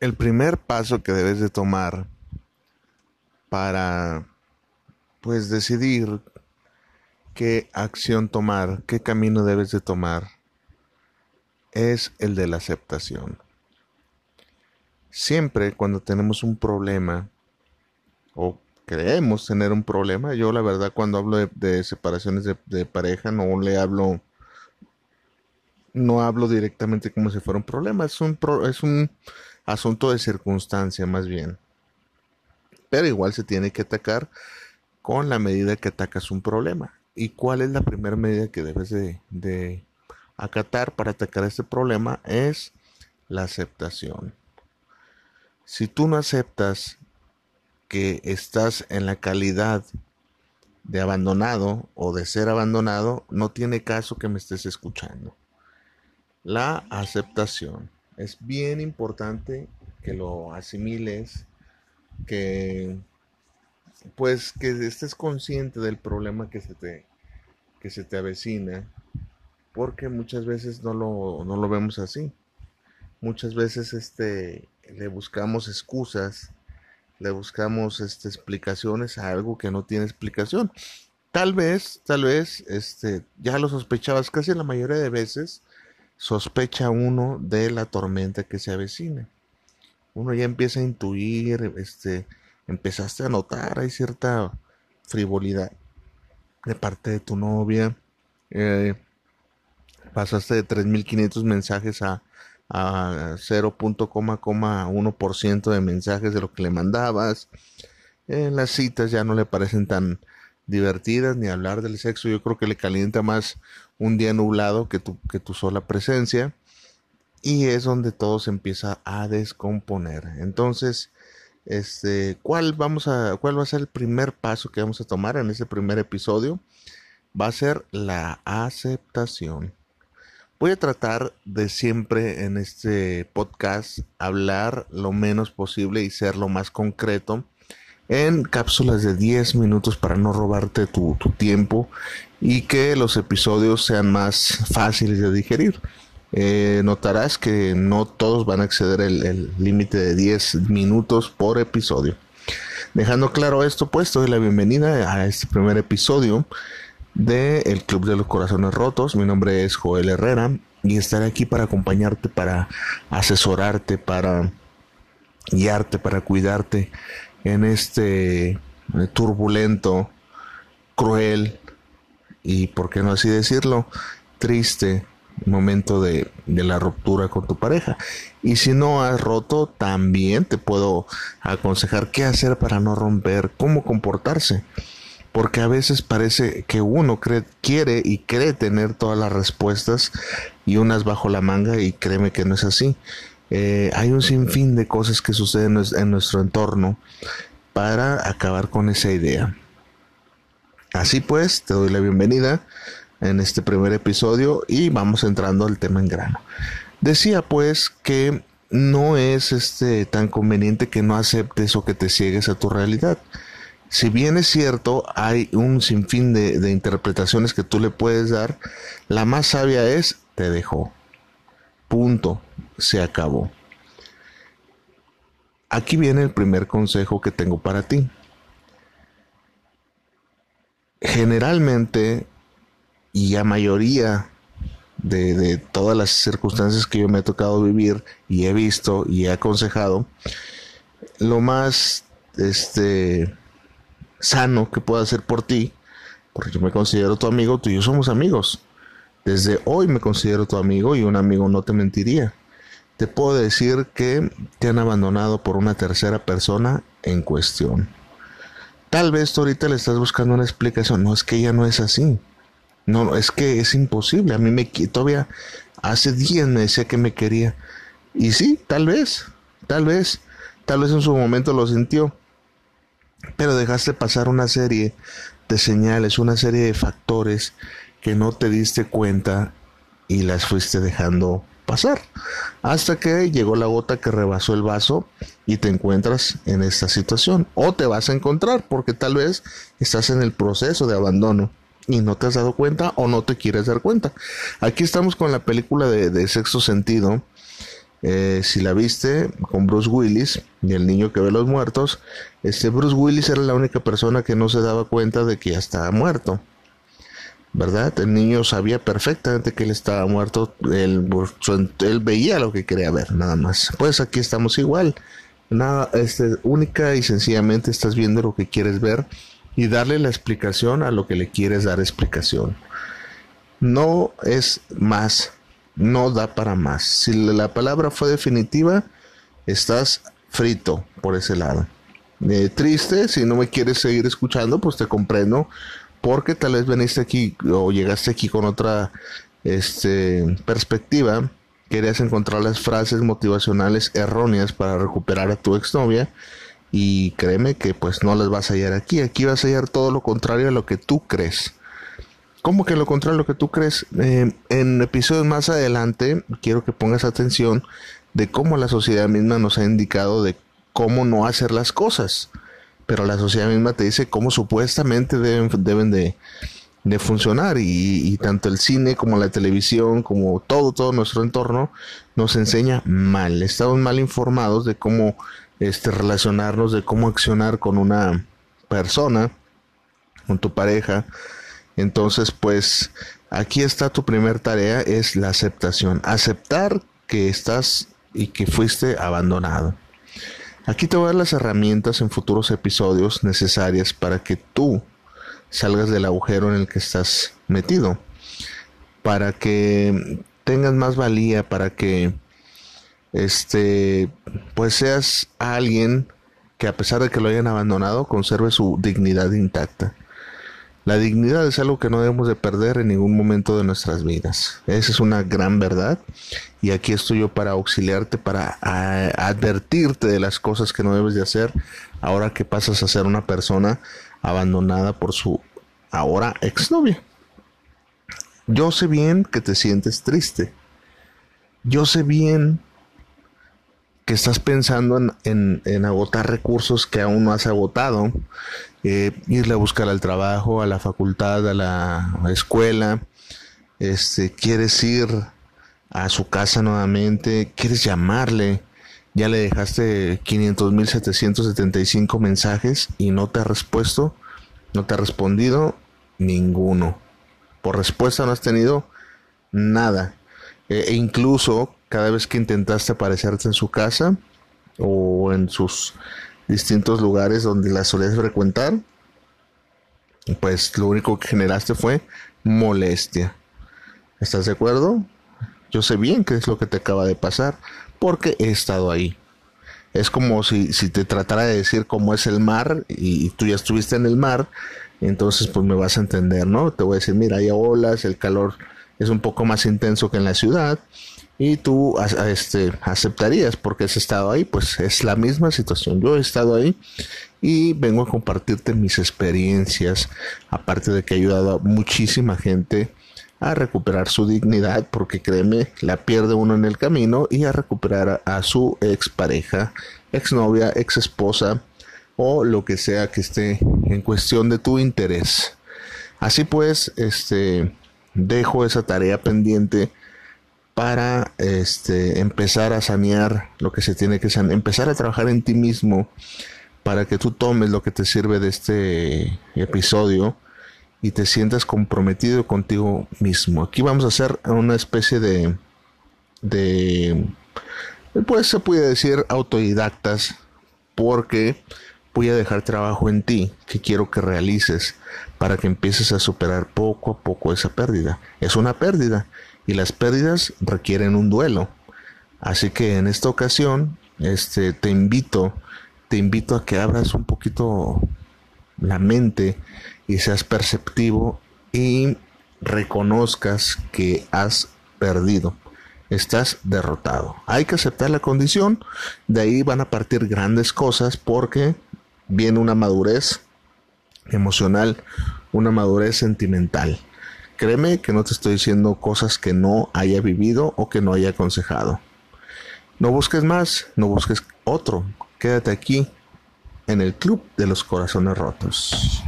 el primer paso que debes de tomar para pues decidir qué acción tomar, qué camino debes de tomar, es el de la aceptación. Siempre cuando tenemos un problema o creemos tener un problema, yo la verdad cuando hablo de, separaciones de, pareja no le hablo, no hablo directamente como si fuera un problema, es un, es un asunto de circunstancia más bien. Pero igual se tiene que atacar con la medida que atacas un problema. ¿Y cuál es la primera medida que debes de, acatar para atacar este problema? Es la aceptación. Si tú no aceptas que estás en la calidad de abandonado o de ser abandonado, no tiene caso que me estés escuchando. La aceptación. Es bien importante que lo asimiles, que pues que estés consciente del problema que se te, que se te avecina, porque muchas veces no lo, no lo vemos así. Muchas veces este, le buscamos excusas, le buscamos este, explicaciones a algo que no tiene explicación. Tal vez, tal vez, este, ya lo sospechabas, casi la mayoría de veces sospecha uno de la tormenta que se avecina. Uno ya empieza a intuir, este, empezaste a notar, hay cierta frivolidad de parte de tu novia. Eh, pasaste de 3.500 mensajes a, a 0.1% de mensajes de lo que le mandabas. las citas ya no le parecen tan divertidas ni hablar del sexo. Yo creo que le calienta más un día nublado que tu, que tu sola presencia. Y es donde todo se empieza a descomponer. Entonces, este, ¿cuál, vamos a, ¿cuál va a ser el primer paso que vamos a tomar en ese primer episodio? Va a ser la aceptación. Voy a tratar de siempre en este podcast hablar lo menos posible y ser lo más concreto en cápsulas de 10 minutos para no robarte tu, tiempo y que los episodios sean más fáciles de digerir. Eh, notarás que no todos van a exceder el límite de 10 minutos por episodio. Dejando claro esto, pues doy la bienvenida a este primer episodio de El Club de los Corazones Rotos. Mi nombre es Joel Herrera y estaré aquí para acompañarte, para asesorarte, para guiarte, para cuidarte en este eh, turbulento, cruel y, por qué no así decirlo, triste momento de, la ruptura con tu pareja. Y si no has roto, también te puedo aconsejar qué hacer para no romper, cómo comportarse. Porque a veces parece que uno quiere y cree tener todas las respuestas y unas bajo la manga y créeme que no es así. Eh, hay un sinfín de cosas que suceden en nuestro entorno para acabar con esa idea. Así pues, te doy la bienvenida en este primer episodio y vamos entrando al tema en grano. Decía pues que no es este tan conveniente que no aceptes o que te ciegues a tu realidad. Si bien es cierto, hay un sinfín de, de interpretaciones que tú le puedes dar, la más sabia es te dejó. Punto. Se acabó. Aquí viene el primer consejo que tengo para ti. Generalmente y a mayoría de, todas las circunstancias que yo me he tocado vivir y he visto y he aconsejado, lo más este sano que puedo hacer por ti, porque yo me considero tu amigo, tú y yo somos amigos. Desde hoy me considero tu amigo y un amigo no te mentiría. Te puedo decir que te han abandonado por una tercera persona en cuestión. Tal vez tú ahorita le estás buscando una explicación. No es que ella no es así. No, es que es imposible. A mí me todavía hace días me decía que me quería. Y sí, tal vez, tal vez, tal vez en su momento lo sintió. Pero dejaste pasar una serie de señales, una serie de factores que no te diste cuenta y las fuiste dejando pasar. Hasta que llegó la gota que rebasó el vaso y te encuentras en esta situación. O te vas a encontrar porque tal vez estás en el proceso de abandono y no te has dado cuenta o no te quieres dar cuenta. Aquí estamos con la película de, sexto sentido. Eh, si la viste con Bruce Willis y el niño que ve los muertos, este Bruce Willis era la única persona que no se daba cuenta de que ya estaba muerto. ¿Verdad? El niño sabía perfectamente que él estaba muerto, él, veía lo que quería ver, nada más. Pues aquí estamos igual. Nada, este, única y sencillamente estás viendo lo que quieres ver y darle la explicación a lo que le quieres dar explicación. No es más, no da para más. Si la palabra fue definitiva, estás frito por ese lado. Eh, triste, si no me quieres seguir escuchando, pues te comprendo, porque tal vez veniste aquí o llegaste aquí con otra este, perspectiva, querías encontrar las frases motivacionales erróneas para recuperar a tu exnovia y créeme que pues no las vas a hallar aquí, aquí vas a hallar todo lo contrario a lo que tú crees. ¿Cómo que lo contrario a lo que tú crees? Eh, en episodios más adelante quiero que pongas atención de cómo la sociedad misma nos ha indicado de cómo no hacer las cosas. Pero la sociedad misma te dice cómo supuestamente deben, deben de, funcionar y, y, tanto el cine como la televisión como todo todo nuestro entorno nos enseña mal estamos mal informados de cómo este relacionarnos de cómo accionar con una persona con tu pareja entonces, pues aquí está tu primer tarea, es la aceptación. Aceptar que estás y que fuiste abandonado. Aquí te voy a dar las herramientas en futuros episodios necesarias para que tú salgas del agujero en el que estás metido. Para que tengas más valía, para que este pues seas alguien que a pesar de que lo hayan abandonado conserve su dignidad intacta. La dignidad es algo que no debemos de perder en ningún momento de nuestras vidas. Esa es una gran verdad y aquí estoy yo para auxiliarte, para advertirte de las cosas que no debes de hacer ahora que pasas a ser una persona abandonada por su ahora exnovia. Yo sé bien que te sientes triste. Yo sé bien que estás pensando en, en, agotar recursos que aún no has agotado, eh, irle a buscar al trabajo, a la facultad, a la escuela, este, quieres ir a su casa nuevamente, quieres llamarle, ya le dejaste 500.775 mensajes y no te ha respuesto, no te ha respondido ninguno. Por respuesta no has tenido nada. E, e incluso cada vez que intentaste aparecerte en su casa o en sus distintos lugares donde la solías frecuentar, pues lo único que generaste fue molestia. ¿Estás de acuerdo? Yo sé bien qué es lo que te acaba de pasar porque he estado ahí. Es como si, si te tratara de decir cómo es el mar y, y tú ya estuviste en el mar, entonces pues me vas a entender, ¿no? Te voy a decir, mira, hay olas, el calor es un poco más intenso que en la ciudad y tú este, aceptarías porque has estado ahí, pues es la misma situación. Yo he estado ahí y vengo a compartirte mis experiencias, aparte de que he ayudado a muchísima gente a recuperar su dignidad, porque créeme, la pierde uno en el camino y a recuperar a, a su expareja, exnovia, ex esposa o lo que sea que esté en cuestión de tu interés. Así pues, este dejo esa tarea pendiente para este, empezar a sanear lo que se tiene que sanear, empezar a trabajar en ti mismo para que tú tomes lo que te sirve de este episodio y te sientas comprometido contigo mismo. Aquí vamos a hacer una especie de, de pues se puede decir autodidactas porque voy a dejar trabajo en ti que quiero que realices para que empieces a superar poco a poco esa pérdida. Es una pérdida y las pérdidas requieren un duelo. Así que en esta ocasión, este, te invito, te invito a que abras un poquito la mente y seas perceptivo y reconozcas que has perdido. Estás derrotado. Hay que aceptar la condición. De ahí van a partir grandes cosas porque viene una madurez emocional, una madurez sentimental. Créeme que no te estoy diciendo cosas que no haya vivido o que no haya aconsejado. No busques más, no busques otro. Quédate aquí en el Club de los Corazones Rotos.